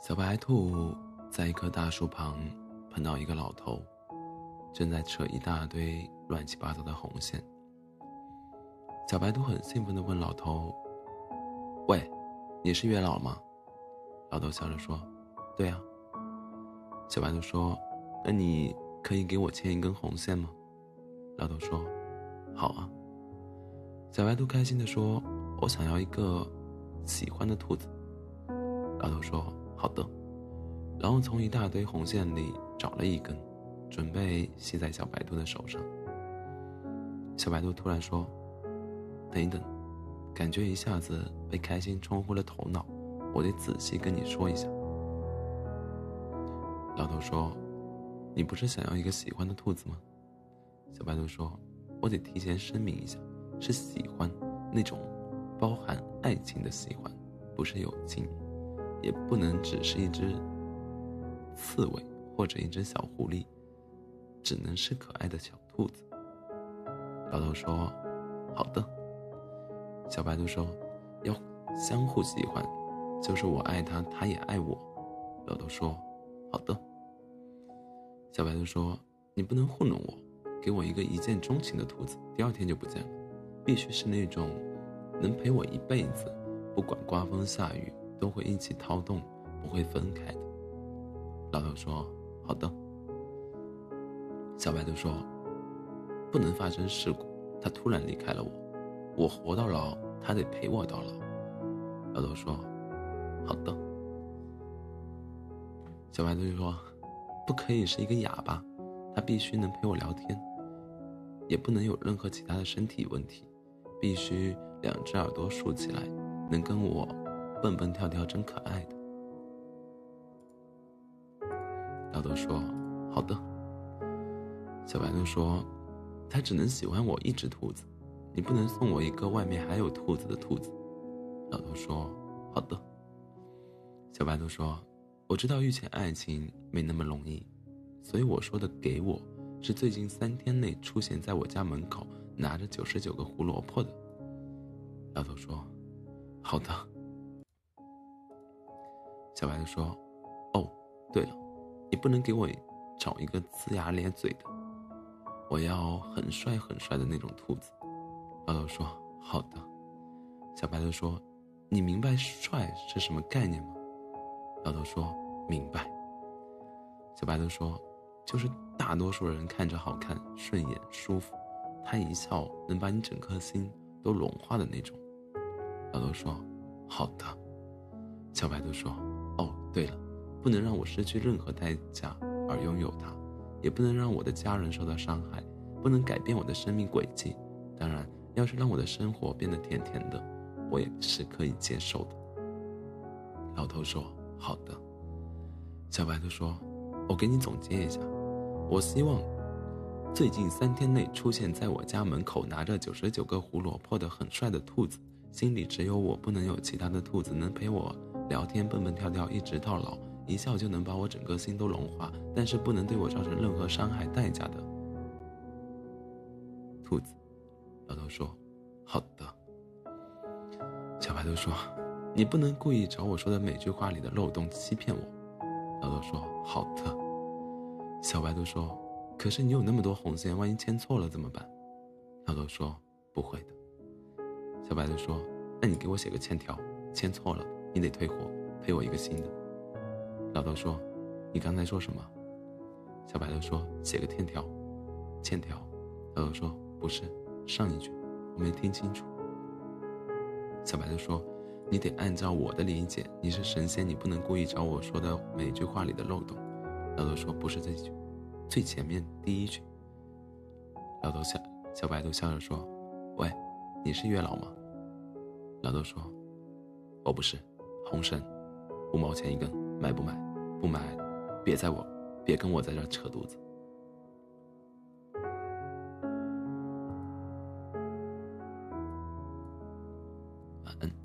小白兔在一棵大树旁碰到一个老头，正在扯一大堆乱七八糟的红线。小白兔很兴奋地问老头：“喂，你是月老吗？”老头笑着说：“对啊。”小白兔说：“那你可以给我牵一根红线吗？”老头说：“好啊。”小白兔开心地说：“我想要一个喜欢的兔子。”老头说。好的，然后从一大堆红线里找了一根，准备系在小白兔的手上。小白兔突然说：“等一等，感觉一下子被开心冲昏了头脑，我得仔细跟你说一下。”老头说：“你不是想要一个喜欢的兔子吗？”小白兔说：“我得提前声明一下，是喜欢那种包含爱情的喜欢，不是友情。”也不能只是一只刺猬或者一只小狐狸，只能是可爱的小兔子。老头说：“好的。”小白兔说：“要相互喜欢，就是我爱他，他也爱我。”老头说：“好的。”小白兔说：“你不能糊弄我，给我一个一见钟情的兔子，第二天就不见了，必须是那种能陪我一辈子，不管刮风下雨。”都会一起掏洞，不会分开的。老头说：“好的。”小白兔说：“不能发生事故，他突然离开了我，我活到老，他得陪我到老。”老头说：“好的。”小白兔就说：“不可以是一个哑巴，他必须能陪我聊天，也不能有任何其他的身体问题，必须两只耳朵竖起来，能跟我。”蹦蹦跳跳真可爱的，老头说：“好的。”小白兔说：“他只能喜欢我一只兔子，你不能送我一个外面还有兔子的兔子。”老头说：“好的。”小白兔说：“我知道遇见爱情没那么容易，所以我说的给我是最近三天内出现在我家门口拿着九十九个胡萝卜的。”老头说：“好的。”小白兔说：“哦，对了，你不能给我找一个呲牙咧嘴的，我要很帅很帅的那种兔子。”老头说：“好的。”小白兔说：“你明白帅是什么概念吗？”老头说：“明白。”小白兔说：“就是大多数人看着好看、顺眼、舒服，他一笑能把你整颗心都融化的那种。”老头说：“好的。”小白兔说。哦，对了，不能让我失去任何代价而拥有它，也不能让我的家人受到伤害，不能改变我的生命轨迹。当然，要是让我的生活变得甜甜的，我也是可以接受的。老头说：“好的。”小白兔说：“我给你总结一下，我希望最近三天内出现在我家门口拿着九十九个胡萝卜的很帅的兔子，心里只有我，不能有其他的兔子能陪我。”聊天蹦蹦跳跳一直到老，一笑就能把我整个心都融化，但是不能对我造成任何伤害代价的兔子。老头说：“好的。”小白兔说：“你不能故意找我说的每句话里的漏洞欺骗我。”老头说：“好的。”小白兔说：“可是你有那么多红线，万一牵错了怎么办？”老头说：“不会的。”小白兔说：“那你给我写个欠条，牵错了。”你得退货，赔我一个新的。老头说：“你刚才说什么？”小白兔说：“写个欠条，欠条。”老头说：“不是，上一句，我没听清楚。”小白兔说：“你得按照我的理解，你是神仙，你不能故意找我说的每句话里的漏洞。”老头说：“不是这句，最前面第一句。”老头笑，小白兔笑着说：“喂，你是月老吗？”老头说：“我不是。”红绳，五毛钱一根，买不买？不买，别在我，别跟我在这扯犊子。